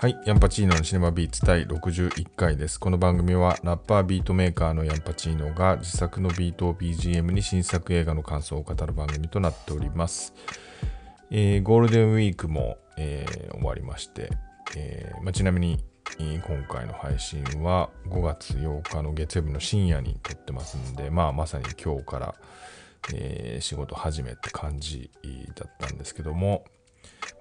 はい、ヤンパチーノのシネマビーツ第61回です。この番組はラッパービートメーカーのヤンパチーノが自作のビートを BGM に新作映画の感想を語る番組となっております。えーゴールデンウィークも、えー終わりまして、えーまあ、ちなみに今回の配信は5月8日の月曜日の深夜に撮ってますんで、まあ、まさに今日から、え仕事始めって感じだったんですけども、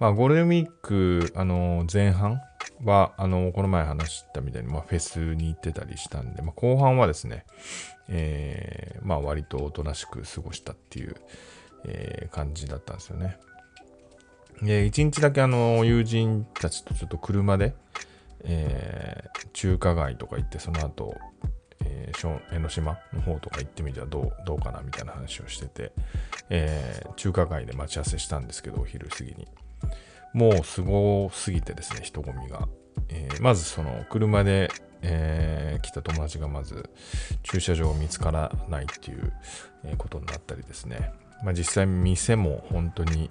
まあ、ゴールデンウィーク、あの前半は、あのこの前話したみたいに、まあ、フェスに行ってたりしたんで、まあ、後半はですね、えーまあ、割とおとなしく過ごしたっていう、えー感じだったんですよね。で、一日だけあの、友人たちとちょっと車で、えー中華街とか行って、その後、えー江ノ島の方とか行ってみてはどうどうかなみたいな話をしてて、えー中華街で待ち合わせしたんですけど、お昼過ぎに。もうすごすぎてですね、人混みが。えーまずその車で、えー来た友達がまず駐車場を見つからないっていうことになったりですね。まあ、実際店も本当に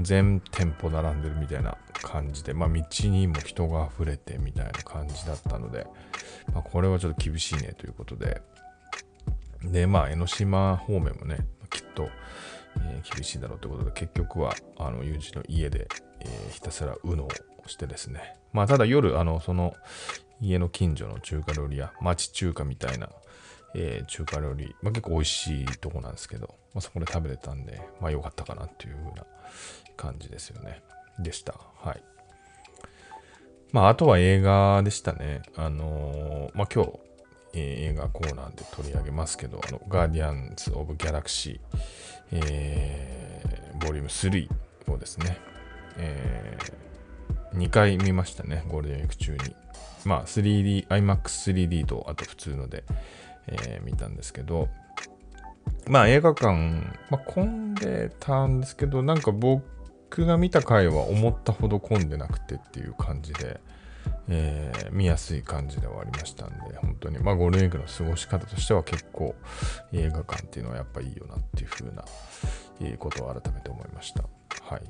全店舗並んでるみたいな感じで、まあ、道にも人が溢れてみたいな感じだったので、まあ、これはちょっと厳しいねということで、で、まあ、江ノ島方面もね、きっと、えー厳しいだろうということで、結局は、あの、友人の家で、えーひたすら UNO をしてですね。まあ、ただ夜、あの、その、家の近所の中華料理屋、町中華みたいな、えー中華料理、まあ、結構美味しいとこなんですけど、まあ、そこで食べれたんで、まあ、良かったかなっていう風な感じですよね。でした。はい。まあ、あとは映画でしたね。あのーまあ、今日、え映画コーナーで取り上げますけど、あの、ガーディアンズ・オブ・ギャラクシー、えーボリューム3をですね、え2回見ましたね、ゴールデンウィーク中に。まあ、3D、IMAX3D と、あと普通ので、えー見たんですけど、まあ映画館、まあ、混んでたんですけど、なんか僕が見た回は思ったほど混んでなくてっていう感じで、えー見やすい感じではありましたんで、本当に、まあゴールデンウィークの過ごし方としては結構映画館っていうのはやっぱいいよなっていう風な、えことを改めて思いました。はい。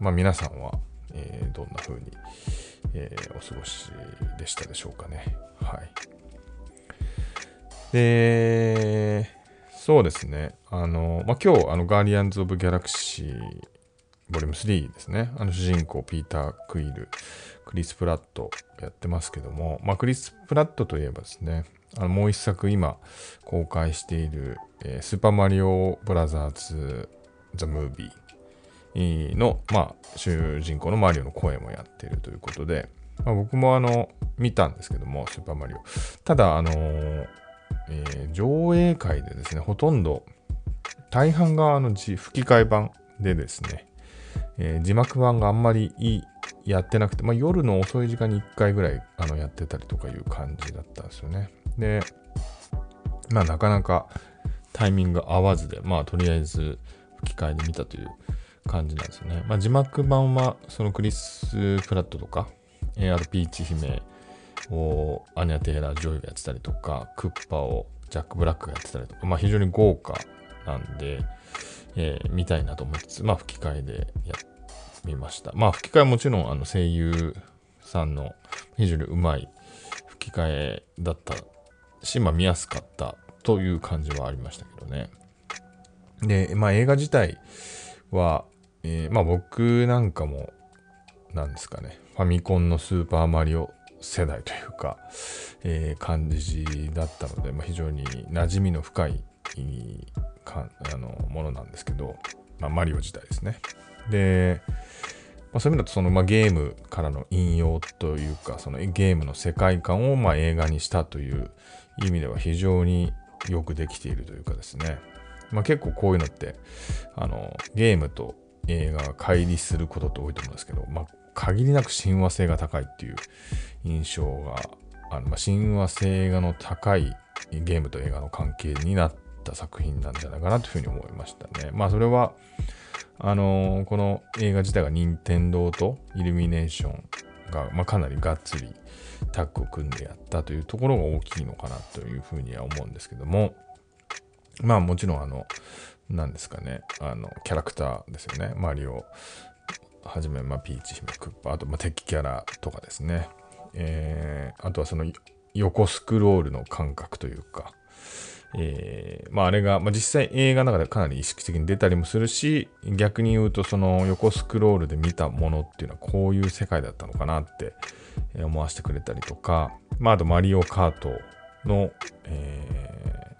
まあ皆さんは、えーどんな風に、えーお過ごしでしたでしょうかね。はい。で、そうですね。あの、まあ、今日、あの、ガーディアンズ・オブ・ギャラクシー、ボリューム3ですね。あの、主人公、ピーター・クイル、クリス・プラットやってますけども、まあ、クリス・プラットといえばですね、あの、もう一作今、公開している、えースーパーマリオ・ブラザーズ・ザ・ムービーの、まあ、主人公のマリオの声もやっているということで、まあ、僕もあの、見たんですけども、スーパーマリオ。ただ、あのーえー上映会でですね、ほとんど大半があの吹き替え版でですね、えー字幕版があんまりいいやってなくて、まあ、夜の遅い時間に1回ぐらいあのやってたりとかいう感じだったんですよね。で、まあなかなかタイミング合わずで、まあとりあえず吹き替えで見たという感じなんですよね。まあ字幕版はそのクリス・プラットとか、えーあとピーチ姫、をアニャ・テイラー・ジョイがやってたりとか、クッパをジャック・ブラックがやってたりとか、まあ非常に豪華なんで、えー見たいなと思いつつ、まあ吹き替えでやみました。まあ吹き替えもちろんあの声優さんの非常にうまい吹き替えだったし、まあ見やすかったという感じはありましたけどね。で、まあ映画自体は、えーまあ僕なんかも、なんですかね、ファミコンのスーパーマリオ世代というか、えー感じだったので、まあ、非常に馴染みの深いかあのものなんですけど、まあ、マリオ自体ですね。で、まあ、そういう意味だとその、まあ、ゲームからの引用というか、そのゲームの世界観をまあ映画にしたという意味では非常によくできているというかですね。まあ、結構こういうのって、あの、ゲームと映画が乖離することって多いと思うんですけど、まあ、限りなく親和性が高いっていう印象があの、まあ、親和性がの高いゲームと映画の関係になった作品なんじゃないかなというふうに思いましたね。まあそれは、あのーこの映画自体が任天堂とイルミネーションが、まあ、かなりがっつりタッグを組んでやったというところが大きいのかなというふうには思うんですけども、まあもちろんあの、なんですかね、あの、キャラクターですよね。マリオはじめ、まあ、ピーチ姫、クッパ、あと、まあ、敵キャラとかですね。えー、あとはその横スクロールの感覚というか、えー、まああれが、まあ、実際映画の中でかなり意識的に出たりもするし、逆に言うとその横スクロールで見たものっていうのはこういう世界だったのかなって思わせてくれたりとか、まああとマリオカートの、え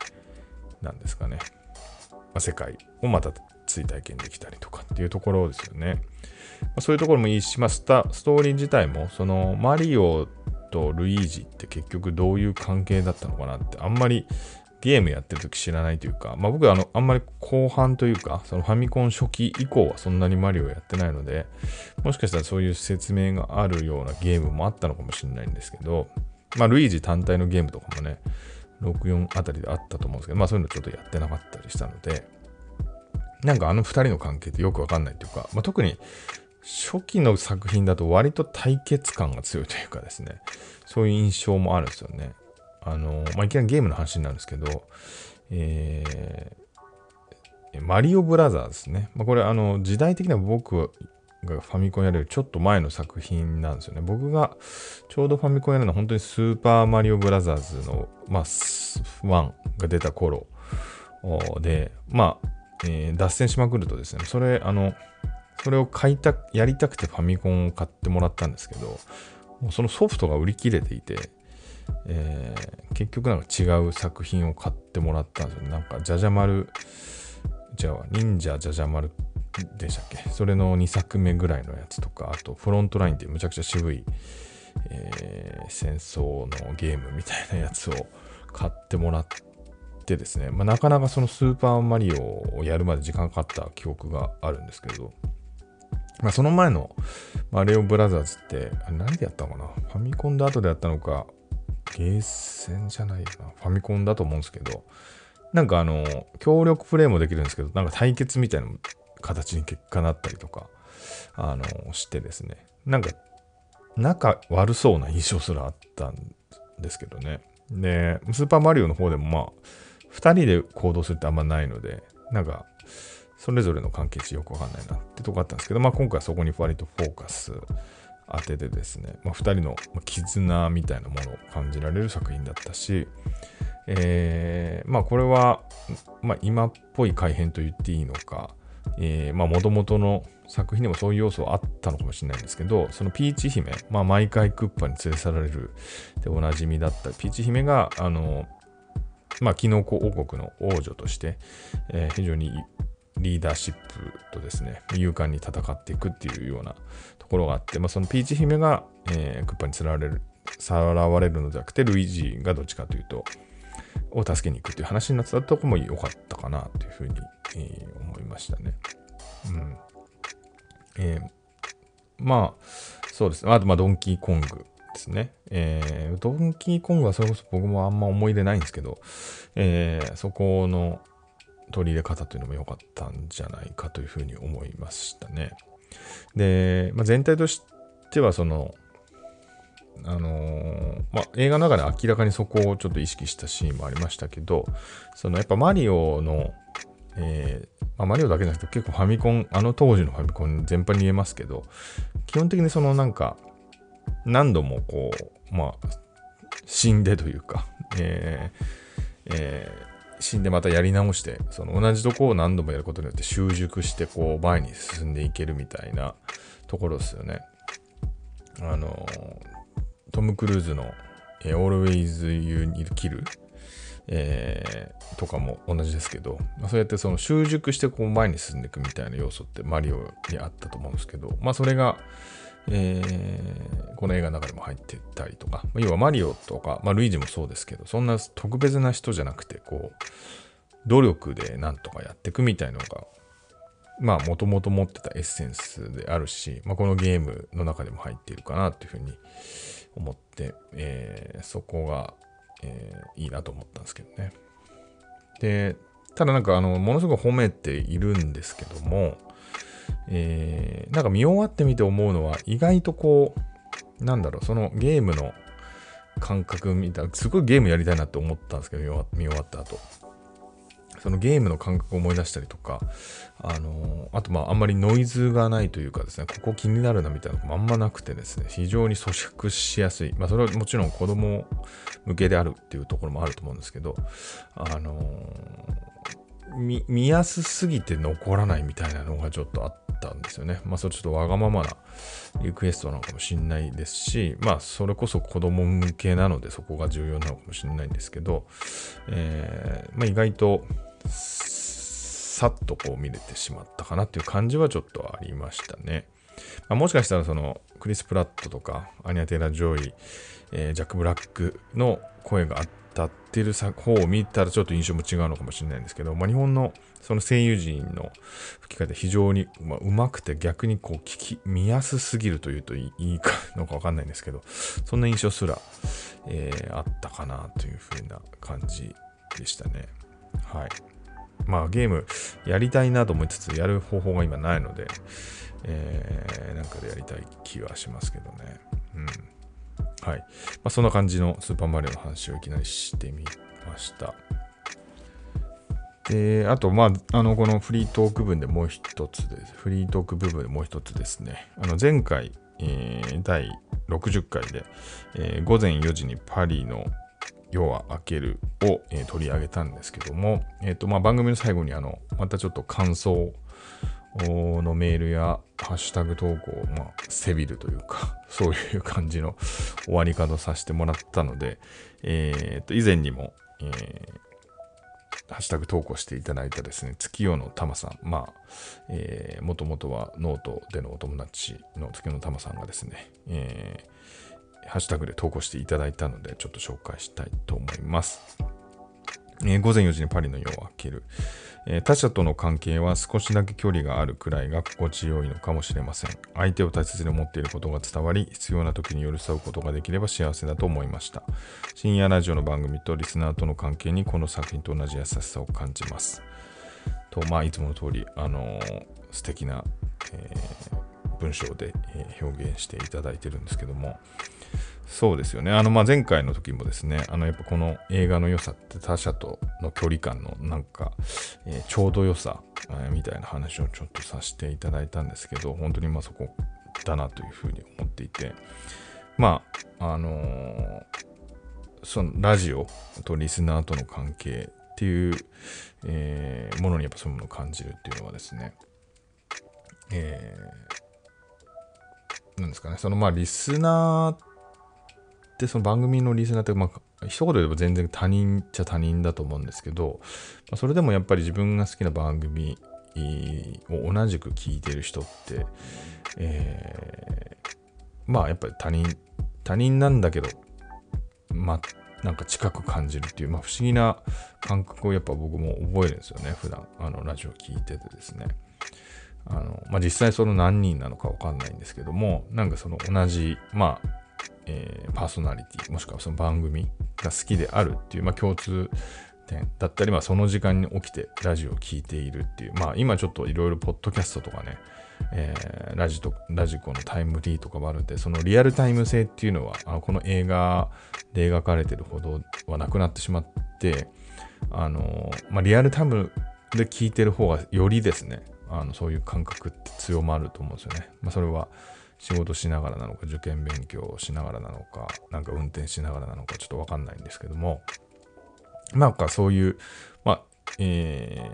ー、なんですかね、まあ、世界をまた追体験できたりとかっていうところですよね。まあ、そういうところもいいし、まあ、スタストーリー自体もそのマリオとルイージって結局どういう関係だったのかなってあんまりゲームやってる時知らないというか、まあ、僕はあのあんまり後半というかそのファミコン初期以降はそんなにマリオやってないのでもしかしたらそういう説明があるようなゲームもあったのかもしれないんですけど、まあ、ルイージ単体のゲームとかもね64あたりであったと思うんですけど、まあそういうのちょっとやってなかったりしたので、なんかあの二人の関係ってよくわかんないというか、まあ、特に初期の作品だと割と対決感が強いというかですね、そういう印象もあるんですよね。あの、まあ、いきなりゲームの話なんですけど、えー、マリオブラザーですね。まあ、これ、あの、時代的には僕がファミコンやれるちょっと前の作品なんですよね。僕がちょうどファミコンやるのは本当にスーパーマリオブラザーズの、まあ、1が出た頃で、まあ、えー、脱線しまくるとですね、それ、あの、それを買いた、やりたくてファミコンを買ってもらったんですけど、もうそのソフトが売り切れていて、えー、結局なんか違う作品を買ってもらったんですよ。なんか、じゃじゃ丸、じゃあ、忍者じゃじゃ丸でしたっけ？それの2作目ぐらいのやつとか、あと、フロントラインっていうむちゃくちゃ渋い、えー、戦争のゲームみたいなやつを買ってもらってですね、まあ、なかなかそのスーパーマリオをやるまで時間かかった記憶があるんですけど、まあ、その前のマリオブラザーズって、何でやったのかな？ファミコンで後でやったのか、ゲーセンじゃないよな。ファミコンだと思うんですけど、なんかあの、協力プレイもできるんですけど、なんか対決みたいな形に結果なったりとか、あの、してですね、なんか、仲悪そうな印象すらあったんですけどね。で、スーパーマリオの方でもまあ、2人で行動するってあんまないので、なんか、それぞれの関係値よくわかんないなってとこあったんですけど、まあ今回はそこに割とフォーカス当ててですね、まあ、2人の絆みたいなものを感じられる作品だったし、えー、まあこれは、まあ、今っぽい改変と言っていいのか、えー、まあ元々の作品でもそういう要素はあったのかもしれないんですけど、そのピーチ姫、まあ毎回クッパに連れ去られるでおなじみだったピーチ姫が、あの、まあ、キノコ王国の王女として、えー、非常にリーダーシップとですね、勇敢に戦っていくっていうようなところがあって、まあ、そのピーチ姫が、えー、クッパにさらわれる、さらわれるのではなくて、ルイージがどっちかというと、を助けに行くっていう話になってたとこも良かったかなというふうに、えー、思いましたね。うん。えー、まあ、そうですね。あと、まあ、ドンキーコングですね。えー、ドンキーコングはそれこそ僕もあんま思い出ないんですけど、えー、そこの取り入れ方というのも良かったんじゃないかというふうに思いましたね。で、まあ、全体としてはその、あのー、まあ、映画の中で明らかにそこをちょっと意識したシーンもありましたけど、そのやっぱマリオの、えー、まあ、マリオだけじゃなくて結構ファミコン、あの当時のファミコン全般に言えますけど、基本的にそのなんか、何度もこう、まあ、死んでというか、えーえー、死んでまたやり直して、その同じとこを何度もやることによって習熟して、こう、前に進んでいけるみたいなところですよね。あの、トム・クルーズの、Always You Need Kill えー、とかも同じですけど、まあ、そうやってその習熟してこう前に進んでいくみたいな要素ってマリオにあったと思うんですけど、まあそれが、えー、この映画の中でも入ってたりとか、ま、要はマリオとか、まあ、ルイージもそうですけど、そんな特別な人じゃなくて、こう、努力でなんとかやっていくみたいなのが、まあ、もともと持ってたエッセンスであるし、まあ、このゲームの中でも入っているかなというふうに思って、えー、そこが、えー、いいなと思ったんですけどね。で、ただなんか、あの、ものすごく褒めているんですけども、えー、なんか見終わってみて思うのは、意外とこう、なんだろう、そのゲームの感覚みたいな、すごいゲームやりたいなって思ったんですけど、見終わった後。そのゲームの感覚を思い出したりとか、あのあとまああんまりノイズがないというかですね、ここ気になるなみたいなのもあんまなくてですね、非常に咀嚼しやすい。まあそれはもちろん子供向けであるっていうところもあると思うんですけど、あの見見やすすぎて残らないみたいなのがちょっとあったんですよね。まあそれちょっとわがままなリクエストなのかもしれないですし、まあそれこそ子供向けなのでそこが重要なのかもしれないんですけど、えーまあ、意外とさっとこう見れてしまったかなっていう感じはちょっとありましたね。まあ、もしかしたらそのクリス・プラットとかアニャ・テイラー・ジョイ、えー、ジャック・ブラックの声があってたってる方を見たらちょっと印象も違うのかもしれないんですけど、まあ、日本のその声優陣の吹き方非常にうまくて逆にこう聞き見やすすぎるというといいかのかわかんないんですけどそんな印象すら、えー、あったかなというふうな感じでしたね。はい。まあゲームやりたいなと思いつつやる方法が今ないので、えー、なんかでやりたい気はしますけどね。うん。はい。まあ、そんな感じのスーパーマリオの話をいきなりしてみました。で、あと、まあ、あの、このフリートーク分でもう一つです。フリートーク部分でもう一つですね。あの、前回、えー、第60回で、えー、午前4時にパリの夜は明けるを、えー、取り上げたんですけども、えーとまあ、番組の最後にあのまたちょっと感想のメールやハッシュタグ投稿、まあ、セビルというか、そういう感じの終わり方させてもらったので、えー、と以前にも、えー、ハッシュタグ投稿していただいたですね、月夜のたまさん、まあ、えー、もともとはノートでのお友達の月夜のたまさんがですね、えー、ハッシュタグで投稿していただいたので、ちょっと紹介したいと思います。えー、午前4時にパリの夜を明ける、えー、他者との関係は少しだけ距離があるくらいが心地よいのかもしれません。相手を大切に思っていることが伝わり、必要な時に寄り添うことができれば幸せだと思いました。深夜ラジオの番組とリスナーとの関係にこの作品と同じ優しさを感じます。と、まあ、いつもの通り、あのー、素敵な、えー、文章で、え表現していただいてるんですけども、そうですよね。あの、まあ、前回の時もですね、あの、やっぱこの映画の良さって他者との距離感のなんか、えー、ちょうど良さ、えー、みたいな話をちょっとさせていただいたんですけど、本当にまあそこだなというふうに思っていて、まあ、あのー、そのラジオとリスナーとの関係っていう、えー、ものにやっぱそういうものを感じるっていうのはですね、えー、なんですかね、そのまあリスナーってその番組のリスナーって、まあ、一言で言えば全然他人っちゃ他人だと思うんですけど、まあ、それでもやっぱり自分が好きな番組を同じく聞いてる人って、えー、まあやっぱり他人、他人なんだけど、まあなんか近く感じるっていう、まあ、不思議な感覚をやっぱ僕も覚えるんですよね、普段あのラジオ聞いててですね。あのまあ、実際その何人なのかわかんないんですけども、なんかその同じ、まあ、えー、パーソナリティ、もしくはその番組が好きであるっていう、まあ、共通点だったり、まあ、その時間に起きてラジオを聴いているっていう、まあ、今ちょっといろいろポッドキャストとかね、えー、ラジとラジコのタイムリーとかもあるんで、そのリアルタイム性っていうのは、あのこの映画で描かれてるほどはなくなってしまって、あのまあ、リアルタイムで聞いてる方がよりですね、あのそういう感覚って強まると思うんですよね。まあ、それは仕事しながらなのか、受験勉強しながらなのか、なんか運転しながらなのか、ちょっとわかんないんですけども、なんかそういう、まあ、え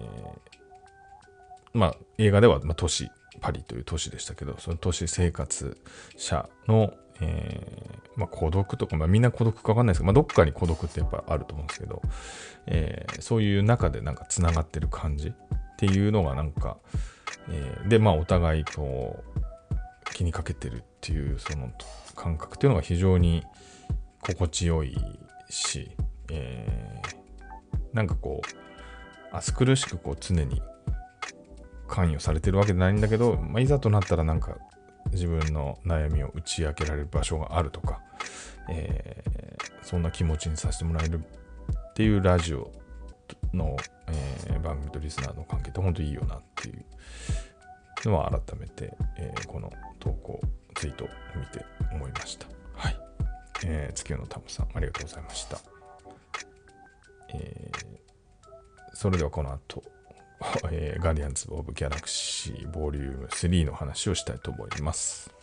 ー、まあ、映画では、まあ、都市、パリという都市でしたけど、その都市生活者の、えー、まあ、孤独とか、まあ、みんな孤独かわかんないですけど、まあ、どっかに孤独ってやっぱあると思うんですけど、えー、そういう中でなんか繋がってる感じっていうのがなんか、えー、で、まあ、お互いこう、気にかけてるっていうその感覚っていうのが非常に心地よいし、えー、なんかこう、暑苦しくこう常に関与されてるわけじゃないんだけど、まあ、いざとなったらなんか自分の悩みを打ち明けられる場所があるとか、えー、そんな気持ちにさせてもらえるっていうラジオの、えー、番組とリスナーの関係って本当にいいよなっていうのは改めて、えー、この投稿、ツイートを見て思いました。はい。えー、月夜のタムさん、ありがとうございました。えー、それではこの後、えー、ガーディアンズ・オブ・ギャラクシーボリューム3の話をしたいと思います。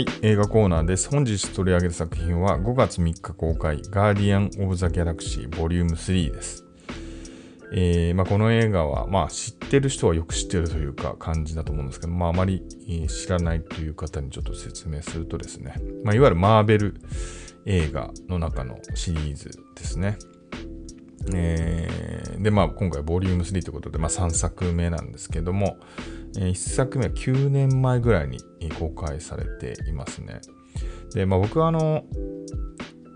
はい、映画コーナーです。本日取り上げる作品は5月3日公開、ガーディアン・オブ・ザ・ギャラクシーボリューム3です。えーまあ、この映画は、まあ、知ってる人はよく知ってるというか感じだと思うんですけど、まあ、あまり、知らないという方にちょっと説明するとですね、まあ、いわゆるマーベル映画の中のシリーズですね。えー、で、まあ、今回ボリューム3ということで、まあ、3作目なんですけども、1作目は9年前ぐらいに公開されていますね。で、まあ、僕はあの、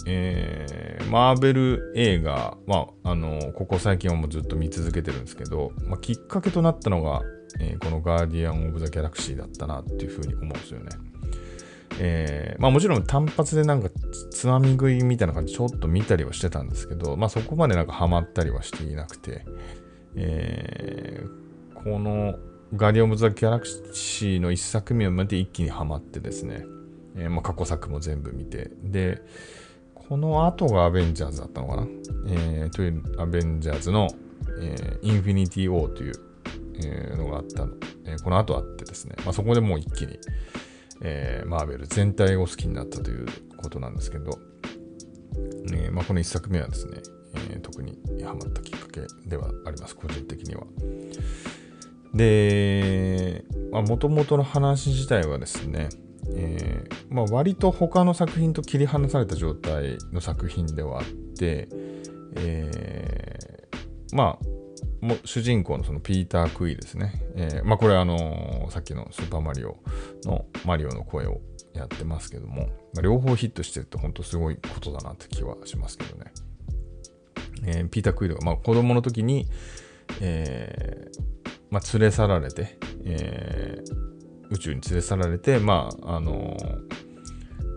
えー、マーベル映画、まあ、あの、ここ最近はもうずっと見続けてるんですけど、まあ、きっかけとなったのが、えー、このガーディアン・オブ・ザ・ギャラクシーだったなっていうふうに思うんですよね。えー、まあもちろん単発でなんかつまみ食いみたいな感じちょっと見たりはしてたんですけど、まあそこまでなんかハマったりはしていなくて、えー、このガーディアン・オブ・ザ・ギャラクシーの一作目を見て一気にハマってですね、えー、まあ過去作も全部見て、で、この後がアベンジャーズだったのかな、えー、というアベンジャーズの、えー、インフィニティ・ウォーという、えー、のがあったの、え、この後あってですね、まあ、そこでもう一気に、え、マーベル全体を好きになったということなんですけど、えまあ、この一作目はですね、え、特にハマったきっかけではあります、個人的には。で、もともとの話自体はですね、えーまあ、割と他の作品と切り離された状態の作品ではあって、えー、まあも主人公のそのピーター・クイーですね、えー、まあこれはあのー、さっきのスーパーマリオのマリオの声をやってますけども、まあ、両方ヒットしてるって本当すごいことだなって気はしますけどね、えー、ピーター・クイルが、まあ、子供の時に、えーまあ、連れ去られて、えー、宇宙に連れ去られて、まあ、あの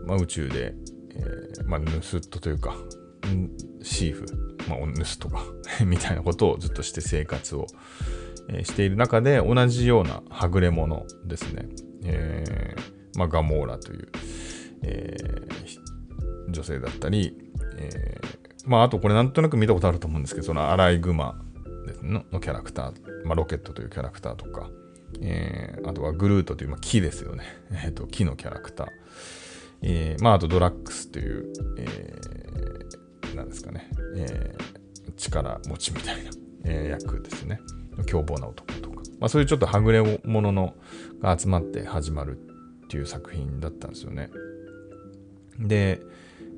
まあ、宇宙で、えー、まあ、盗人というか、シーフ、まあ、盗とか みたいなことをずっとして生活を、えー、している中で、同じようなはぐれ者ですね、えー、まあ、ガモーラという、えー、女性だったり、えー、まあ、あとこれなんとなく見たことあると思うんですけど、そのアライグマのキャラクター、まあ、ロケットというキャラクターとか、えー、あとはグルートという、まあ、木ですよね。えっ、ー、と、木のキャラクター。えー、まあ、あとドラッグスという、えー、なんですかね、えー、力持ちみたいな、えー、役ですね。凶暴な男とか。まあ、そういうちょっとはぐれ者のが集まって始まるっていう作品だったんですよね。で、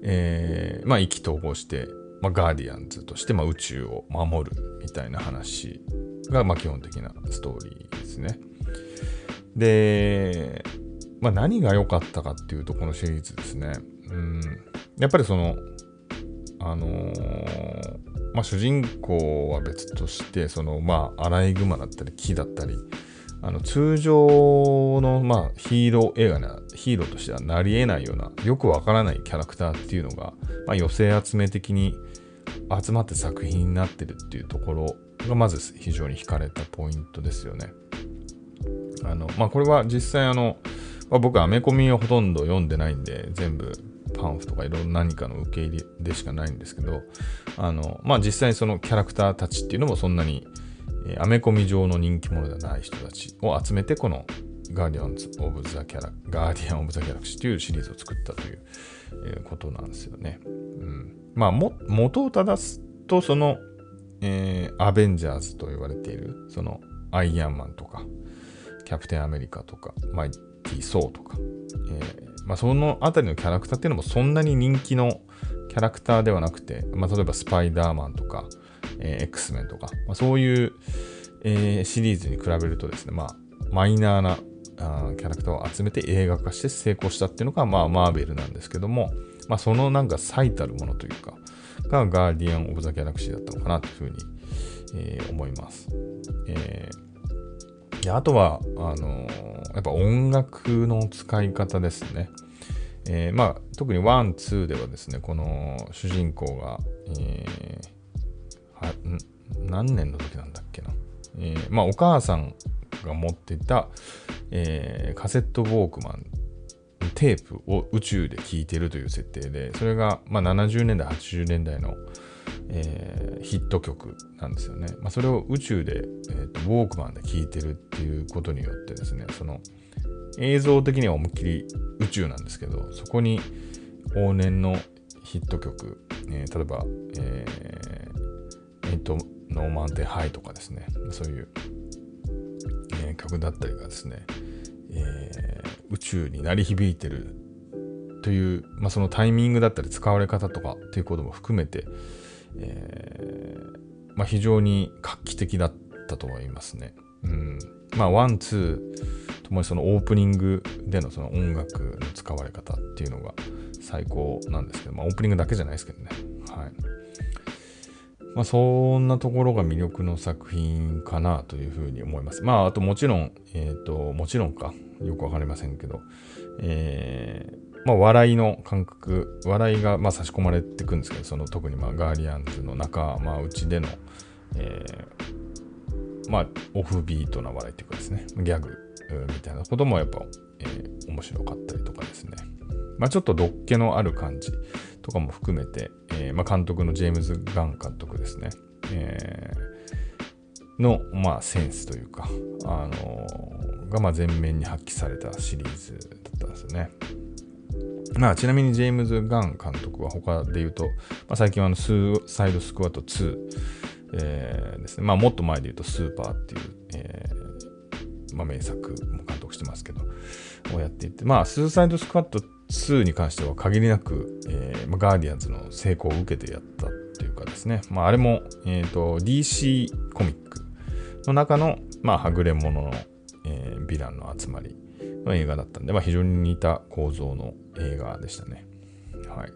えー、まあ、意気投合して、まあ、ガーディアンズとして、まあ、宇宙を守るみたいな話が、まあ、基本的なストーリーですね。で、まあ、何が良かったかっていうと、このシリーズですね。うん、やっぱりその、あのー、まあ、主人公は別として、その、まあ、アライグマだったり、木だったり、あの通常の、まあ、ヒーロー映画にはヒーローとしてはなり得ないようなよくわからないキャラクターっていうのが、まあ、寄せ集め的に集まって作品になってるっていうところがまず非常に惹かれたポイントですよね。あの、まあ、これは実際あの、まあ、僕はアメコミをほとんど読んでないんで、全部パンフとかいろんな何かの受け入れでしかないんですけど、あの、まあ、実際そのキャラクターたちっていうのもそんなに、えー、アメコミ上の人気者ではない人たちを集めて、このガーディアンズ・オブ・ザ・ギャラ、ガーディアン・オブ・ザ・ギャラクシーというシリーズを作ったという、えー、ことなんですよね。うん、まあ、も、元を正すと、その、えー、アベンジャーズと言われている、その、アイアンマンとか、キャプテンアメリカとか、マイティ・ソーとか、えー、まあ、そのあたりのキャラクターっていうのもそんなに人気のキャラクターではなくて、まあ、例えばスパイダーマンとか、えー、X メンとか、まあ、そういう、えー、シリーズに比べるとですね、まあ、マイナーなあキャラクターを集めて映画化して成功したっていうのが、まあ、マーベルなんですけども、まあ、そのなんか最たるものというか、がガーディアン・オブ・ザ・ギャラクシーだったのかなというふうに、えー、思います。えーであとは、あのー、やっぱ音楽の使い方ですね。えー、まあ、特にワン、ツーではですね、この主人公が、えー、は何年の時なんだっけな。えー、まあ、お母さんが持ってた、えー、カセットウォークマンテープを宇宙で聴いてるという設定で、それが、まあ、70年代、80年代の、えー、ヒット曲なんですよね。まあ、それを宇宙で、えーと、ウォークマンで聴いてるっていうことによってですね、その映像的には思いっきり宇宙なんですけど、そこに往年のヒット曲、えー、例えば、えー、えー、と、ノーマウンテンハイとかですね、そういう、曲だったりがですね、えー、宇宙に鳴り響いてるという、まあ、そのタイミングだったり使われ方とかっていうことも含めて、えーまあ、非常に画期的だったとは言いますね。うん、まあワンツーともにそのオープニングでのその音楽の使われ方っていうのが最高なんですけど、まあオープニングだけじゃないですけどね。はい。まあそんなところが魅力の作品かなというふうに思います。まああともちろん、えっ、ー、と、もちろんか、よくわかりませんけど、えー、まあ、笑いの感覚、笑いがまあ差し込まれていくんですけど、その特にまあガーディアンズの中、まあ、うちでの、えー、まあ、オフビートな笑いっていうかですね、ギャグみたいなこともやっぱ、えー、面白かったりとかですね、まあ、ちょっとどっけのある感じ。とかも含めて、えー、まあ、監督のジェームズ・ガン監督ですね、えー、の、まあ、センスというか、あのー、がまあ前面に発揮されたシリーズだったんですよね。まあ、ちなみにジェームズ・ガン監督は他で言うと、まあ、最近はあのスーサイドスクワッド2、えー、ですね。まあ、もっと前で言うとスーパーっていう、えー、まあ、名作も監督してますけど、をやっていて、まあ、スーサイドスクワッド2に関しては限りなく、えー、ガーディアンズの成功を受けてやったっていうかですね、まあ、あれも、えーと、DC コミックの中の、まあ、はぐれ者の、えー、ヴィランの集まりの映画だったんで、まあ、非常に似た構造の映画でしたね。はい。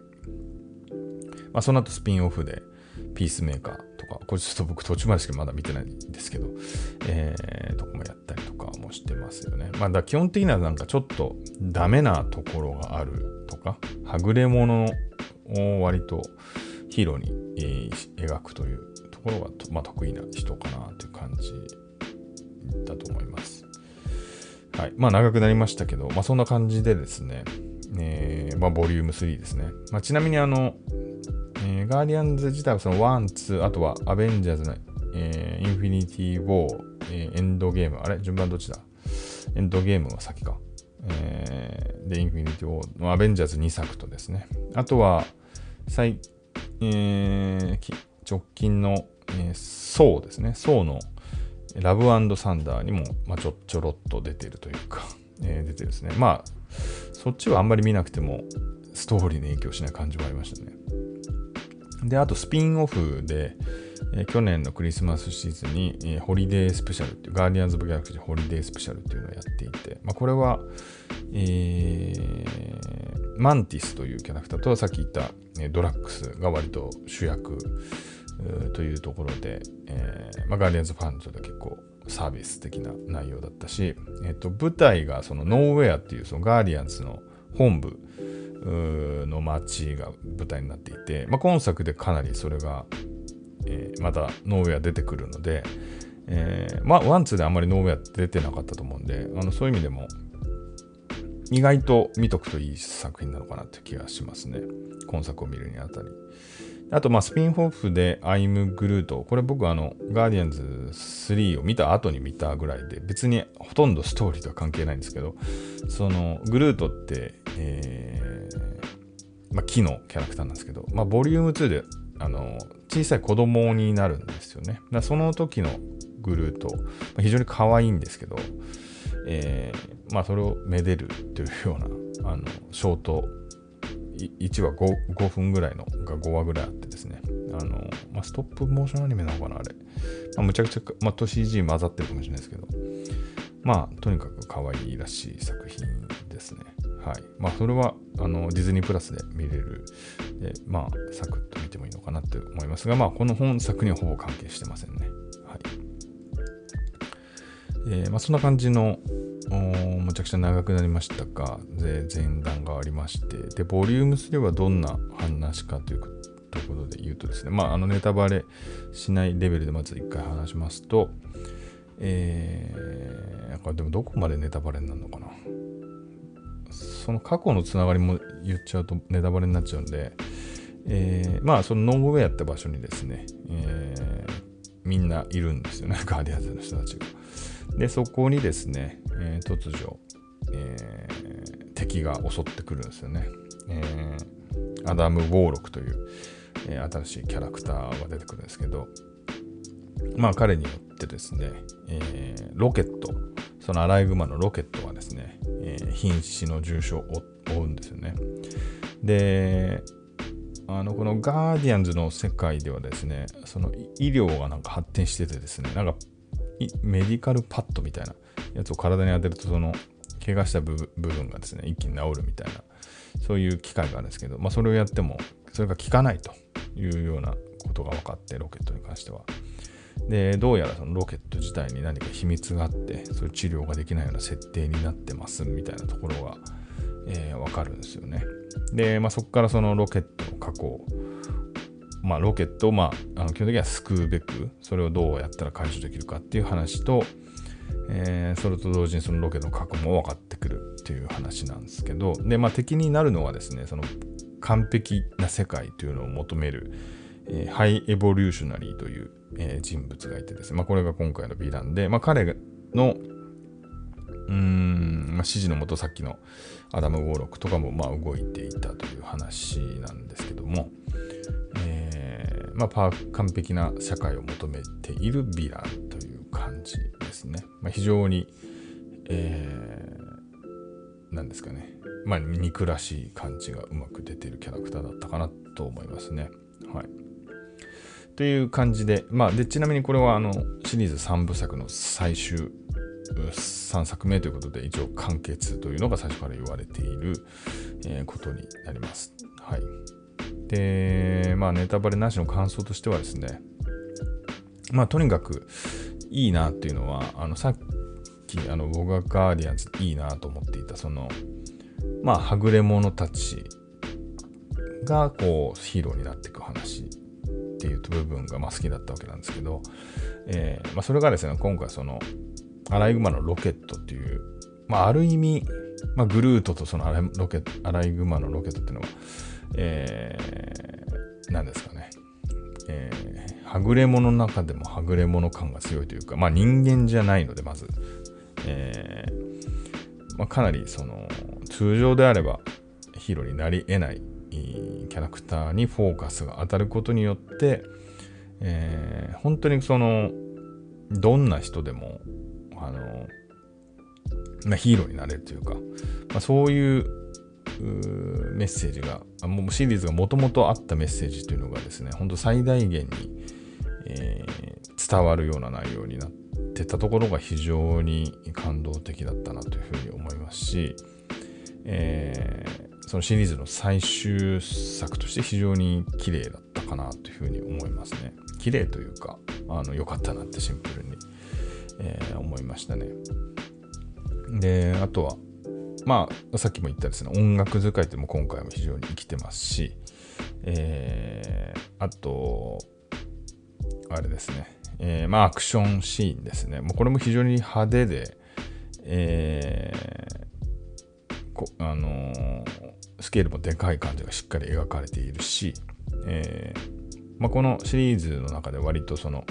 まあ、その後スピンオフで、ピースメーカーとか、これちょっと僕途中までしかまだ見てないんですけど、えー、とこもやったりとかもしてますよね。まあ、だ基本的にはなんかちょっとダメなところがあるとか、はぐれ者を割とヒーローに、えー、描くというところが、まあ、得意な人かなという感じだと思います。はい。まあ長くなりましたけど、まあそんな感じでですね、えー、まあボリューム3ですね。まあちなみにあの、えー、ガーディアンズ自体はその1、2、あとはアベンジャーズの、えー、インフィニティ・ウォー、えー、エンドゲーム、あれ順番どっちだ？エンドゲームは先か。えー、で、インフィニティ・ウォーのアベンジャーズ2作とですね。あとは、最、えー、直近の、えー、ソーですね。ソーのラブサンダーにも、まあ、ちょちょろっと出てるというか、えー、出てるですね。まあ、そっちはあんまり見なくても、ストーリーに影響しない感じもありましたね。で、あとスピンオフで、えー、去年のクリスマスシーズンに、えー、ホリデースペシャルっていう、ガーディアンズ・オブ・ギャラクシーホリデースペシャルっていうのをやっていて、まあ、これは、えー、マンティスというキャラクターと、さっき言った、えドラックスが割と主役というところで、えーまあ、ガーディアンズファンズで結構サービス的な内容だったし、えっと、舞台がそのノーウェアっていうそのガーディアンズの本部の街が舞台になっていて、まあ、今作でかなりそれが、えー、またノーウェア出てくるので、えー、まあワンツーであんまりノーウェア出てなかったと思うんであのそういう意味でも意外と見とくといい作品なのかなって気がしますね。今作を見るにあたり。あと、スピンオフでアイム・グルート。これ僕、あの、ガーディアンズ3を見た後に見たぐらいで、別にほとんどストーリーとは関係ないんですけど、その、グルートって、えー、まあ、木のキャラクターなんですけど、まあ、ボリューム2で、あの、小さい子供になるんですよね。だその時のグルート、まあ、非常に可愛いんですけど、えー、まあ、それをめでるというような、あの、ショート1話 5, 5分ぐらいのが5話ぐらいあってですね、あの、まあ、ストップモーションアニメなのかな、あれ。まあ、むちゃくちゃ、まあ、と CG 混ざってるかもしれないですけど、まあ、とにかく可愛いらしい作品ですね。はい。まあ、それは、あの、ディズニープラスで見れる、で、まあ、サクッと見てもいいのかなって思いますが、まあ、この本作にはほぼ関係してませんね。はい。えー、まあ、そんな感じの、むちゃくちゃ長くなりましたが、で前段がありまして、で、ボリューム3はどんな話かというところで言うとですね、まあ、あのネタバレしないレベルでまず一回話しますと、えー、これでもどこまでネタバレになるのかな。その過去のつながりも言っちゃうとネタバレになっちゃうんで、えー、まあそのノーウェアって場所にですね、えー、みんないるんですよね、ガーディアンズの人たちが。で、そこにですね、えー、突如、えー、敵が襲ってくるんですよね。えー、アダム・ウォーロックという、え、新しいキャラクターが出てくるんですけど、まあ彼によってですね、え、ロケット、そのアライグマのロケットはですね、え、瀕死の重傷を負うんですよね。で、あのこのガーディアンズの世界ではですね、その医療がなんか発展しててですね、なんかメディカルパッドみたいなやつを体に当てると、その怪我した部分がですね、一気に治るみたいな、そういう機械があるんですけど、まあそれをやっても、それが効かないというようなことが分かって、ロケットに関しては。で、どうやらそのロケット自体に何か秘密があって、そういう治療ができないような設定になってますみたいなところが、えー、分かるんですよね。で、まあ、そこからそのロケットの過去を、まあ、ロケットを、まあ、あの基本的には救うべく、それをどうやったら解除できるかっていう話と、えー、それと同時にそのロケの過去も分かってくるっていう話なんですけど、で、まあ、敵になるのはですね、その完璧な世界というのを求める、えー、ハイエボリューショナリーという、えー、人物がいてですね、まあ、これが今回のヴィランで、まあ、彼のうーん、まあ、指示のもとさっきのアダム・ウォーロックとかもまあ動いていたという話なんですけども、まあ、パー完璧な社会を求めているヴィランという感じですね。まあ、非常に、えー、なんですかね、まあ、憎らしい感じがうまく出ているキャラクターだったかなと思いますね。はい。という感じで、まあ、で、ちなみにこれはあの、シリーズ3部作の最終3作目ということで一応完結というのが最初から言われている、えー、ことになります。はい。で、まあネタバレなしの感想としてはですね、まあとにかくいいなっていうのは、あのさっきあの僕がガーディアンズいいなと思っていたその、まあはぐれ者たちがこうヒーローになっていく話っていう部分がまあ好きだったわけなんですけど、えーまあ、それがですね、今回そのアライグマのロケットっていう、まあ、ある意味、まあ、グルートとそのアラロケアライグマのロケットっていうのは、えー、何ですかね、えー、はぐれ者の中でもはぐれ者感が強いというか、まあ、人間じゃないので、まず、えーまあ、かなりその、通常であればヒーローになり得ないキャラクターにフォーカスが当たることによって、えー、本当にその、どんな人でもあの、まあ、ヒーローになれるというか、まあ、そういうメッセージが、もうシリーズがもともとあったメッセージというのがですね、本当最大限に、えー、伝わるような内容になってたところが非常に感動的だったなというふうに思いますし、えー、そのシリーズの最終作として非常に綺麗だったかなというふうに思いますね。綺麗というか、あの良かったなってシンプルにえー、思いましたね。で、あとは、まあ、さっきも言ったですね、音楽使いっても今回も非常に生きてますし、えー、あと、あれですね、えー、まあ、アクションシーンですね。もうこれも非常に派手で、えー、こあのー、スケールもでかい感じがしっかり描かれているし、えまあ、このシリーズの中で割とその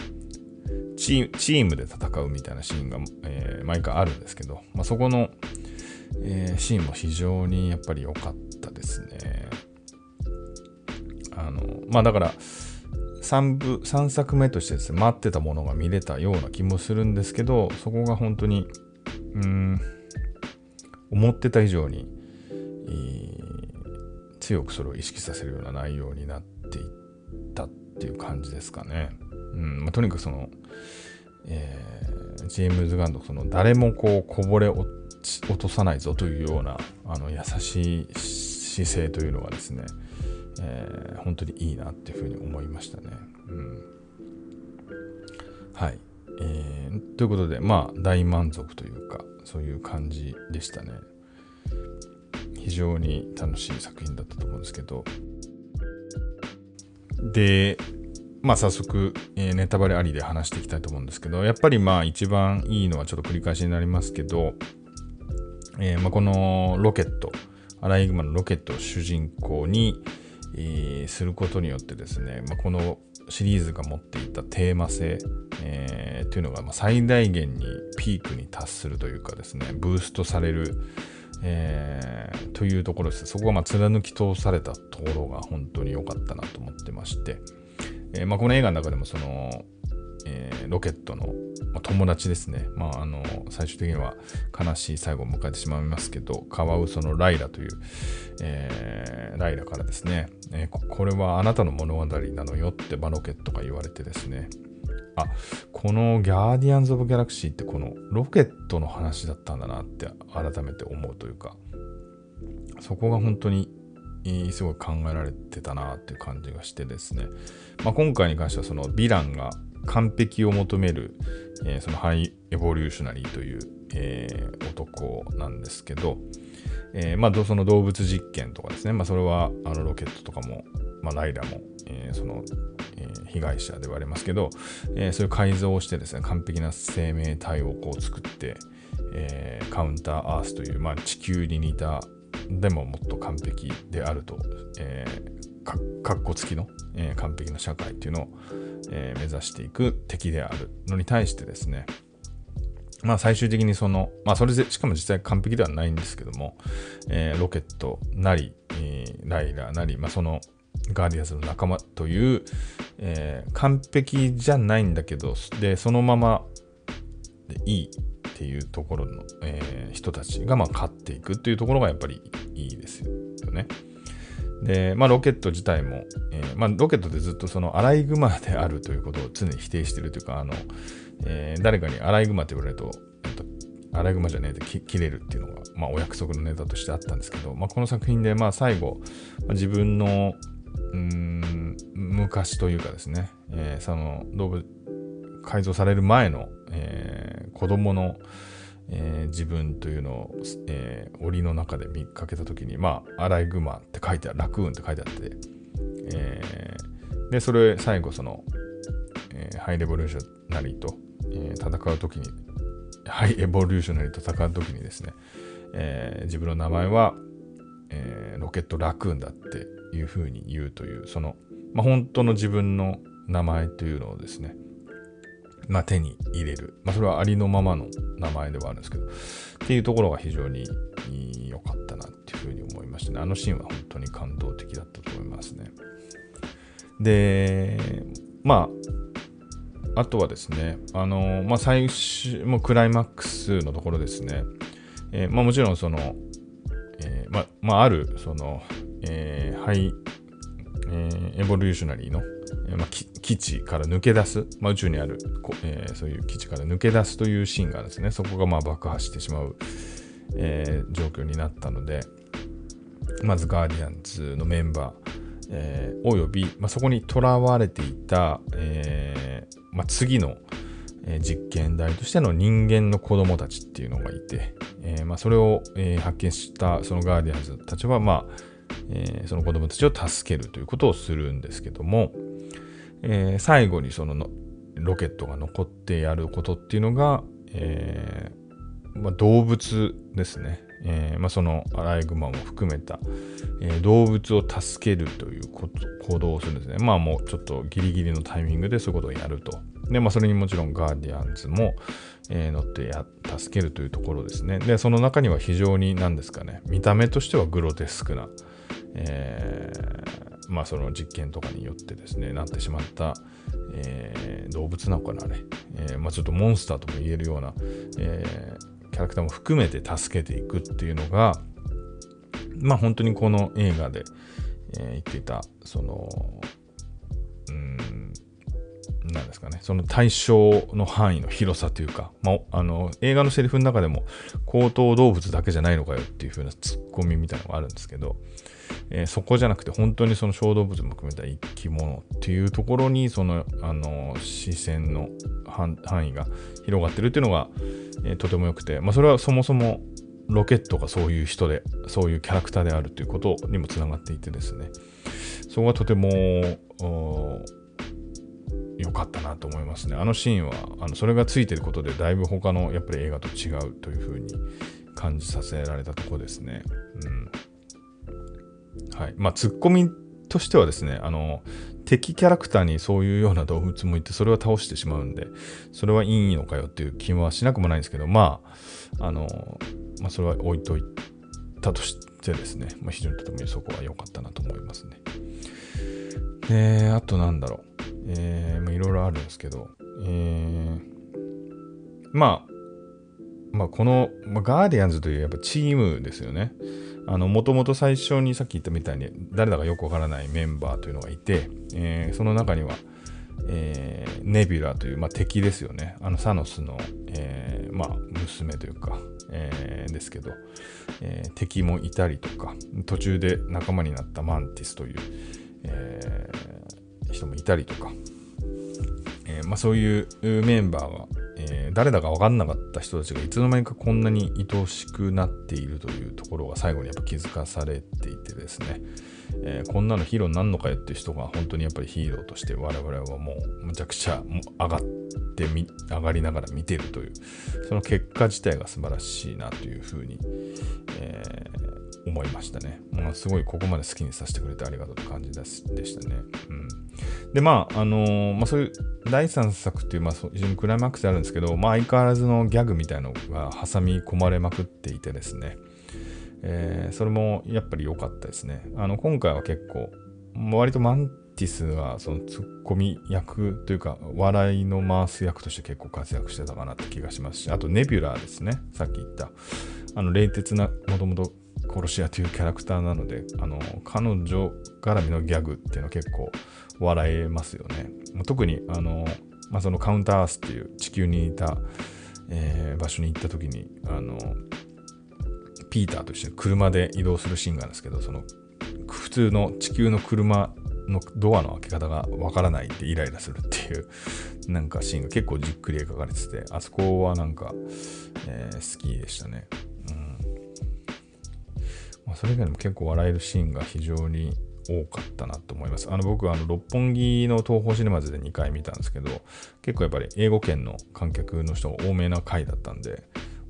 チームで戦うみたいなシーンが、え、毎回あるんですけど、まあ、そこの、えー、シーンも非常にやっぱり良かったですね。あの、まあだから、3部、3作目としてですね、待ってたものが見れたような気もするんですけど、そこが本当に、うん、思ってた以上に、えー、強くそれを意識させるような内容になっていったっていう感じですかね。うんまあ、とにかくその、えー、ジェームズ・ガンのその誰もこうこぼれ落落とさないぞというようなあの優しい姿勢というのがですね、えー、本当にいいなっていうふうに思いましたね。うん、はい、えー。ということでまあ大満足というかそういう感じでしたね。非常に楽しい作品だったと思うんですけどでまあ早速、えー、ネタバレありで話していきたいと思うんですけど、やっぱりまあ一番いいのはちょっと繰り返しになりますけど、えー、まあこのロケット、アライグマのロケットを主人公に、えー、することによってですね、まあ、このシリーズが持っていたテーマ性、えー、というのがま最大限にピークに達するというかですね、ブーストされる、えー、というところです。そこがま貫き通されたところが本当に良かったなと思ってまして、え、まあ、この映画の中でもその、え、ロケットの、友達ですね、まあ、あの最終的には悲しい最後を迎えてしまいますけどカワウソのライラという、えー、ライラからですね、えこれはあなたの物語なのよってバロケットが言われてですね。あこのギャーディアンズ・オブ・ギャラクシーってこのロケットの話だったんだなって改めて思うというかそこが本当にすごい考えられてたなっていう感じがしてですね、まあ、今回に関してはそのヴィランが完璧を求める、えー、そのハイエボリューショナリーという、えー、男なんですけど、えー、まあその動物実験とかですね、まあ、それはあのロケットとかも、まあ、ライラも、えー、その、えー、被害者ではありますけど、え、そういう改造をしてですね完璧な生命体をこう作って、え、カウンターアースという、まあ、地球に似たでももっと完璧であると、えー、かっこつきの、え、完璧な社会っていうのを、えー、目指していく敵であるのに対してですね、まあ最終的にその、まあそれで、しかも実際完璧ではないんですけども、えー、ロケットなり、えー、ライラなり、まあそのガーディアンズの仲間という、えー、完璧じゃないんだけど、で、そのままでいいっていうところの、えー、人たちがまあ勝っていくっていうところがやっぱりいいですよね。で、まあ、ロケット自体も、えー、まあ、ロケットでずっとそのアライグマであるということを常に否定してるというか、あの、えー、誰かにアライグマって言われると、アライグマじゃねえで切れるっていうのが、まあ、お約束のネタとしてあったんですけど、まあ、この作品で、まあ、最後、まあ、自分の、うん、昔というかですね、えー、その動物、改造される前の、えー、子供の、えー、自分というのを、えー、檻の中で見かけた時に、まあ、アライグマって書いてある、ラクーンって書いてあって、えー、で、それ最後その、えー、ハイレボリューショナリーと、えー、戦う時に、ハイエボリューショナリーと戦う時にですね、えー、自分の名前は、えー、ロケットラクーンだっていうふうに言うという、その、まあ、本当の自分の名前というのをですね、まあ、手に入れる。まあ、それはありのままの名前ではあるんですけど、っていうところが非常に良かったなっていうふうに思いましたね。あのシーンは本当に感動的だったと思いますね。で、まあ、あとはですね、あの、まあ、最終、もうクライマックスのところですね、えー、まあ、もちろんその、えー、まあ、まあ、ある、その、えー、ハイ、えー、エボリューショナリーの、まあ、基地から抜け出す、まあ、宇宙にある、えー、そういう基地から抜け出すというシーンがですね、そこがまあ爆破してしまう、えー、状況になったので、まずガーディアンズのメンバー、えー、および、まあ、そこにとらわれていた、えーまあ、次の、え、実験台としての人間の子供たちっていうのがいて、えーまあ、それを、えー、発見したそのガーディアンズたちは、まあえー、その子供たちを助けるということをするんですけども、えー、最後にそのロケットが残ってやることっていうのが、えーまあ、動物ですね。えーまあ、そのアライグマも含めた、え、動物を助けるというこ行動をするんですね。まあもうちょっとギリギリのタイミングでそういうことをやると。で、まあそれにもちろんガーディアンズも、え、乗ってや助けるというところですね。で、その中には非常に何ですかね、見た目としてはグロテスクな、えー、まあ、その実験とかによってですね、なってしまった、えー、動物なのかな、あれ。えー、まあ、ちょっとモンスターとも言えるような、えー、キャラクターも含めて助けていくっていうのが、まあ、本当にこの映画で、え、言っていた、その、うん、なんですかね、その対象の範囲の広さというか、まあ、あの映画のセリフの中でも、高等動物だけじゃないのかよっていう風なツッコミみたいなのがあるんですけど、えー、そこじゃなくて本当にその小動物も含めた生き物っていうところにそのあの視線の範囲が広がってるっていうのが、えー、とても良くて、まあ、それはそもそもロケットがそういう人でそういうキャラクターであるということにもつながっていてですねそこがとても良かったなと思いますね。あのシーンは、あのそれがついてることで、だいぶ他のやっぱり映画と違うというふうに感じさせられたとこですね。うん。はい。まあ、ツッコミとしてはですね、あの、敵キャラクターにそういうような動物もいて、それは倒してしまうんで、それはいいのかよっていう気はしなくもないんですけど、まあ、あの、まあ、それは置いといたとしてですね、まあ、非常にとてもそこは良かったなと思いますね。で、あとなんだろう。え、いろいろあるんですけど、えー、まあ、まあこの、まあ、ガーディアンズというやっぱチームですよね。もともと最初にさっき言ったみたいに誰だかよくわからないメンバーというのがいて、えー、その中には、えー、ネビュラという、まあ、敵ですよね。あのサノスの、えー、まあ、娘というか、えー、ですけど、えー、敵もいたりとか、途中で仲間になったマンティスという、えー、人もいたりとか、えーまあ、そういうメンバーが、えー、誰だか分かんなかった人たちがいつの間にかこんなに愛おしくなっているというところが最後にやっぱ気づかされていてですね、えー、こんなのヒーローになるのかよっていう人が本当にやっぱりヒーローとして我々はもうむちゃくちゃ上がってみ上がりながら見てるというその結果自体が素晴らしいなというふうに、えー思いましたね。まあ、すごいここまで好きにさせてくれてありがとうって感じでしたね。うん、で、まあ、あのー、まあ、そういう第3作っていう、まあ、非常にクライマックスであるんですけど、まあ、相変わらずのギャグみたいなのが挟み込まれまくっていてですね、えー、それもやっぱり良かったですね。あの、今回は結構、割とマンティスがそのツッコミ役というか笑いの回す役として結構活躍してたかなって気がしますしあとネビュラーですねさっき言ったあの冷徹なもともと殺し屋というキャラクターなのであの彼女絡みのギャグっていうのは結構笑えますよね特にあの、まあ、そのカウンターアースっていう地球にいた、えー、場所に行った時にあのピーターとして車で移動するシーンがあるんですけどその普通の地球の車のドアの開け方がわからないってイライラするっていうなんかシーンが結構じっくり描かれててあそこはなんか、えー、好きでしたね。まあ、それ以外にも結構笑えるシーンが非常に多かったなと思います。あの僕はあの六本木の東宝シネマズで2回見たんですけど結構やっぱり英語圏の観客の人が多めな回だったんで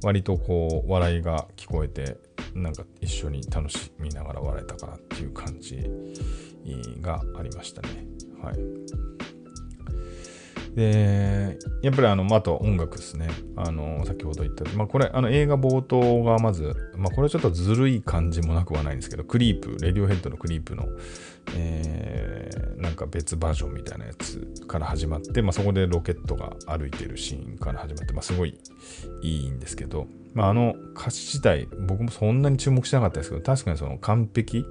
割とこう笑いが聞こえてなんか一緒に楽しみながら笑えたかなっていう感じがありましたね。はい。で、やっぱりあの、あと音楽ですね。あの、先ほど言った、まあこれ、あの映画冒頭がまず、まあこれちょっとずるい感じもなくはないんですけど、クリープ、レディオヘッドのクリープの、えー、なんか別バージョンみたいなやつから始まって、まあそこでロケットが歩いてるシーンから始まって、まあすごいいいんですけど、まああの歌詞自体、僕もそんなに注目してなかったですけど、確かにその完璧、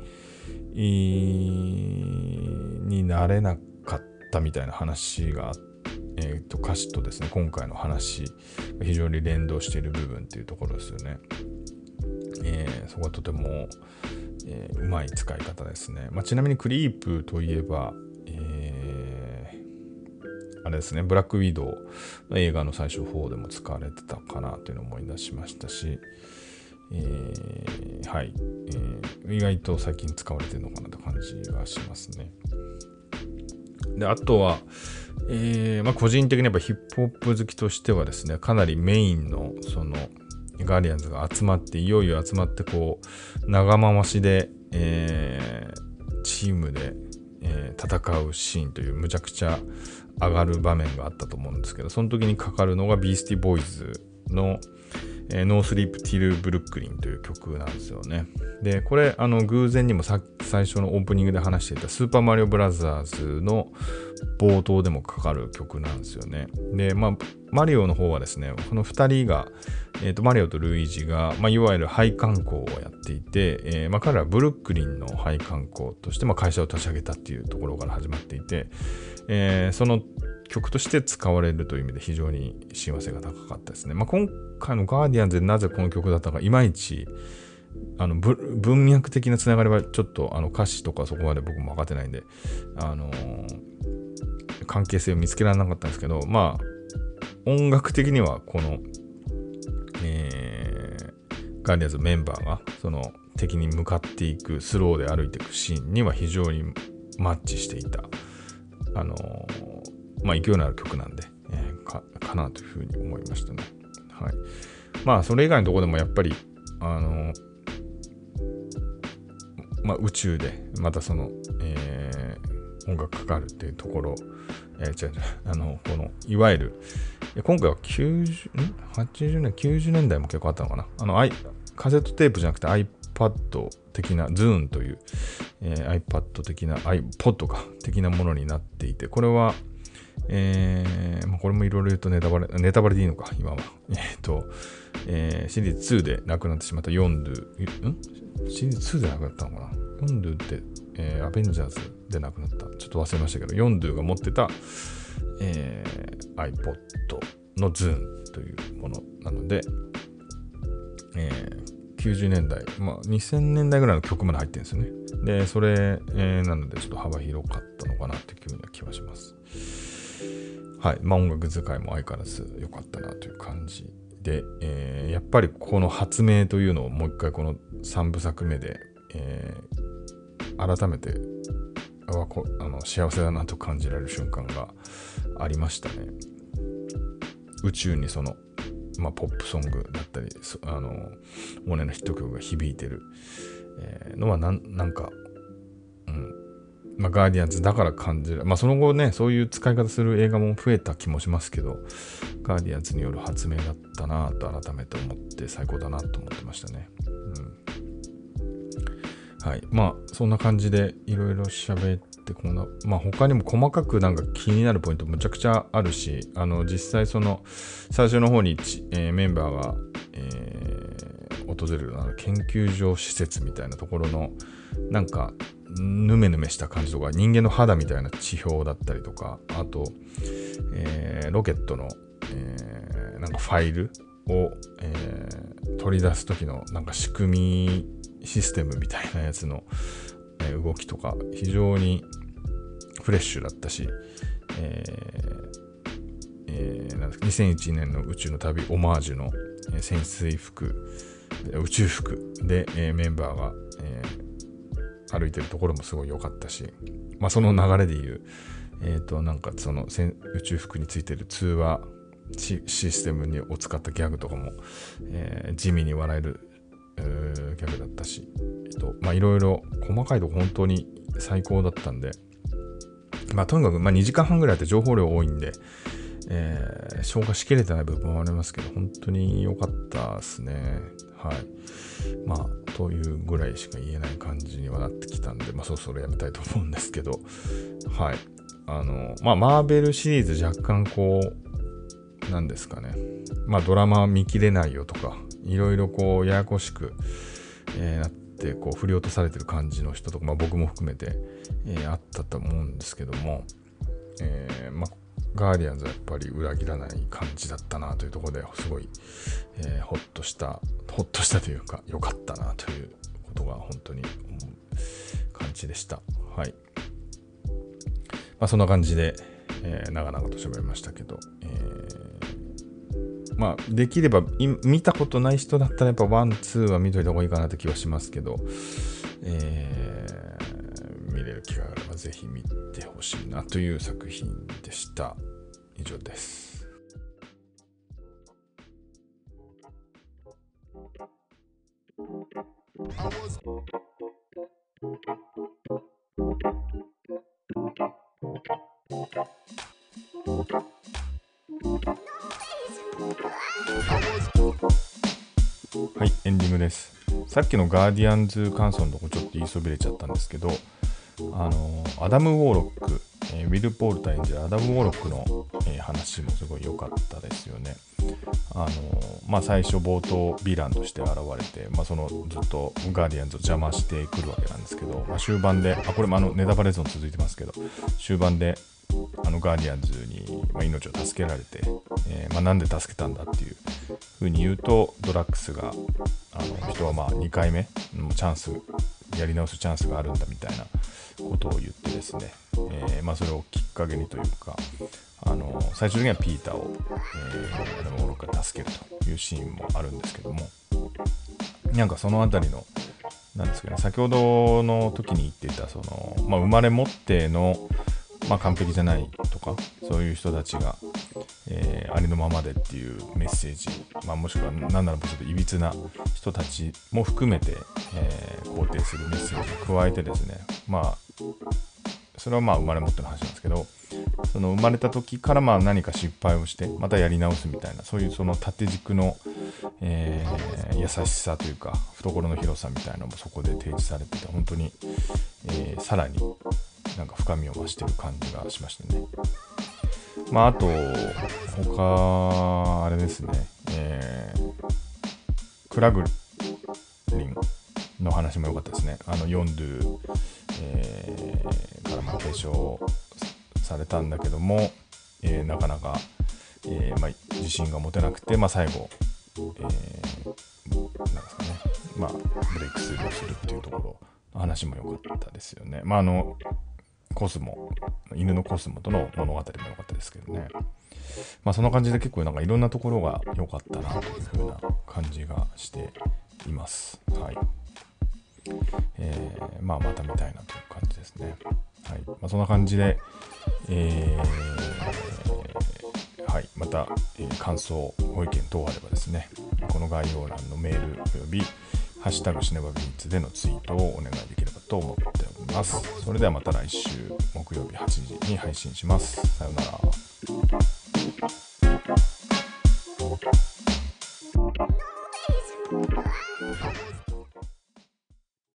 になれなかったみたいな話があって、えー、と歌詞とですね今回の話非常に連動している部分っていうところですよね。えー、そこはとても、えー、うまい使い方ですね。まあ、ちなみにクリープといえば、えー、あれですね、ブラックウィドウの映画の最初4でも使われてたかなというのを思い出しましたし、えー、はい、えー、意外と最近使われてるのかなという感じはしますね。で、あとは、えー、まあ、個人的にやっぱヒップホップ好きとしてはですね、かなりメインの、その、ガーディアンズが集まって、いよいよ集まって、こう、長回しで、えー、チームで、えー、戦うシーンというむちゃくちゃ上がる場面があったと思うんですけど、その時にかかるのがビースティボーイズの、えー、ノースリープ・ティル・ブルックリンという曲なんですよね。で、これ、あの、偶然にもさ最初のオープニングで話していたスーパーマリオブラザーズの冒頭でもかかる曲なんですよね。で、まあ、マリオの方はですね、この2人が、えー、マリオとルイージが、まあ、いわゆる配管工をやっていて、えー、まあ、彼らはブルックリンの配管工として、会社を立ち上げたっていうところから始まっていて、えー、その曲として使われるという意味で非常に親和性が高かったですね。まあ、今回のガーディアンズでなぜこの曲だったか、いまいち、あの文脈的なつながりはちょっとあの歌詞とかそこまで僕も分かってないんで、あのー、関係性を見つけられなかったんですけど、まあ、音楽的にはこの、えー、ガーディアンズメンバーがその敵に向かっていくスローで歩いていくシーンには非常にマッチしていた、あのーまあ、勢いのある曲なんで、えー、かかなというふうに思いましたね。はい。まあ、それ以外のとこでもやっぱり、あの、まあ、宇宙でまたその、えー、音楽かかるっていうところ、えー、違う違う、あの、この、いわゆる、今回は90、ん ?80 年、90年代も結構あったのかなあの、I、カセットテープじゃなくて iPad 的な、ズーンという、えー、iPad 的な、iPod か、的なものになっていて、これは、えー、まあ、これもいろいろ言うとネタバレ、ネタバレでいいのか、今は。えっ、ー、と、えー、シリーズ2で亡くなってしまったヨンドゥ、ん？シリーズ2で亡くなったのかな？ヨンドゥって、えー、アベンジャーズで亡くなった。ちょっと忘れましたけど、ヨンドゥが持ってた、えー、iPod のズーンというものなので、えー、90年代、まあ、2000年代ぐらいの曲まで入ってるんですよね。で、それ、えー、なのでちょっと幅広かったのかなっていうふうな気はします。はい。まあ音楽使いも相変わらず良かったなという感じで、えー、やっぱりこの発明というのをもう一回この3部作目で、えー、改めてあこあの幸せだなと感じられる瞬間がありましたね。宇宙にその、まあ、ポップソングだったり、あの、モネのヒット曲が響いてる、えー、のはなんかうんまあ、ガーディアンズだから感じる。まあ、その後ね、そういう使い方する映画も増えた気もしますけど、ガーディアンズによる発明だったなと改めて思って最高だなと思ってましたね。うん。はい。まあ、そんな感じでいろいろ喋って、こんな、まあ、他にも細かくなんか気になるポイントむちゃくちゃあるし、あの、実際その、最初の方に、えー、メンバーが、えー、訪れるあの研究所施設みたいなところの、なんか、ヌメヌメした感じとか人間の肌みたいな地表だったりとかあと、えー、ロケットの、え、なんかファイルを、えー、取り出す時のなんか仕組みシステムみたいなやつの、え動きとか非常にフレッシュだったし、ええー、なんですか2001年の宇宙の旅オマージュの、え潜水服宇宙服で、えメンバーが、えー歩いてるところもすごい良かったし、まあ、その流れで言う、え、ー、と、なんかその宇宙服についてる通話システムを使ったギャグとかも、えー、地味に笑えるギャグだったし、えっと、まあいろいろ細かいとこ本当に最高だったんで、まあとにかく、まあ2時間半ぐらいあって情報量多いんで、えー、消化しきれてない部分もありますけど、本当に良かったですね。はい。まあ、というぐらいしか言えない感じにはなってきたんで、まあ、そろそろやめたいと思うんですけど、はい。あの、まあ、マーベルシリーズ若干こう、なんですかね。まあ、ドラマ見切れないよとか、いろいろこう、ややこしく、えー、なって、こう、振り落とされてる感じの人とか、まあ、僕も含めて、えー、あったと思うんですけども、えー、まあ、ガーディアンズはやっぱり裏切らない感じだったなというところですごい、えー、ほっとした、ほっとしたというか、良かったなということが本当に感じでした。はい。まあそんな感じで、えー、長々と喋りましたけど、えー、まあできれば見たことない人だったらやっぱワン、ツーは見といた方がいいかなって気はしますけど、えー、見れる機会があればぜひ見てほしいなという作品でした。以上です。はい、ンディングです。さっきのガーディアンズ感想のとこちょっと言いそびれちゃったんですけど、あの、アダム・ウォーロック、えー、ウィル・ポールター演じるアダム・ウォーロックの、えー、話もすごい良かったですよね。あのまあ、最初冒頭ヴィランとして現れて、まあ、そのずっとガーディアンズを邪魔してくるわけなんですけど、まあ、終盤であこれもあのネタバレゾーン続いてますけど終盤であのガーディアンズに、命を助けられて、えー、まあ、なんで助けたんだっていうふうに言うとドラッグスが人はまあ2回目のチャンスやり直すチャンスがあるんだみたいなことを言ってですね、えー、まあ、それをきっかけにというかあの最終的にはピーターを、えー、アダム・ウォロック助けるというシーンもあるんですけどもなんかその辺りのなんですかね先ほどの時に言っていたその、まあ、生まれ持っての、まあ、完璧じゃないとかそういう人たちが、えー、ありのままでっていうメッセージ、まあ、もしくは何ならばちょっといびつな人たちも含めて、えー、肯定するメッセージを加えてですねまあそれはまあ生まれ持っての話なんですけどその生まれた時からまあ何か失敗をしてまたやり直すみたいなそういうその縦軸の、えー、優しさというか懐の広さみたいなのもそこで提示されてて本当に、えー、さらになんか深みを増してる感じがしましたね。まああと他あれですね、え、クラグリンの話も良かったですね。あのヨンドゥ、えー、からまあ継承されたんだけども、えー、なかなか、えー、まあ、自信が持てなくて、まあ、最後、えー、なんですかね、まあ、ブレイクスルーするっていうところの話も良かったですよね。まあ、あの、コスモ、犬のコスモとの物語も良かったですけどね。まあそんな感じで結構なんかいろんなところが良かったなというふうな感じがしています。はい。えー、まあまた見たいなという感じですね。はい。まあそんな感じで、えー、はい、また、えー、感想、ご意見等あればですね、この概要欄のメールおよび、ハッシュタグシネバビーツでのツイートをお願いできればと思っております。それではまた来週木曜日8時に配信します。さようなら。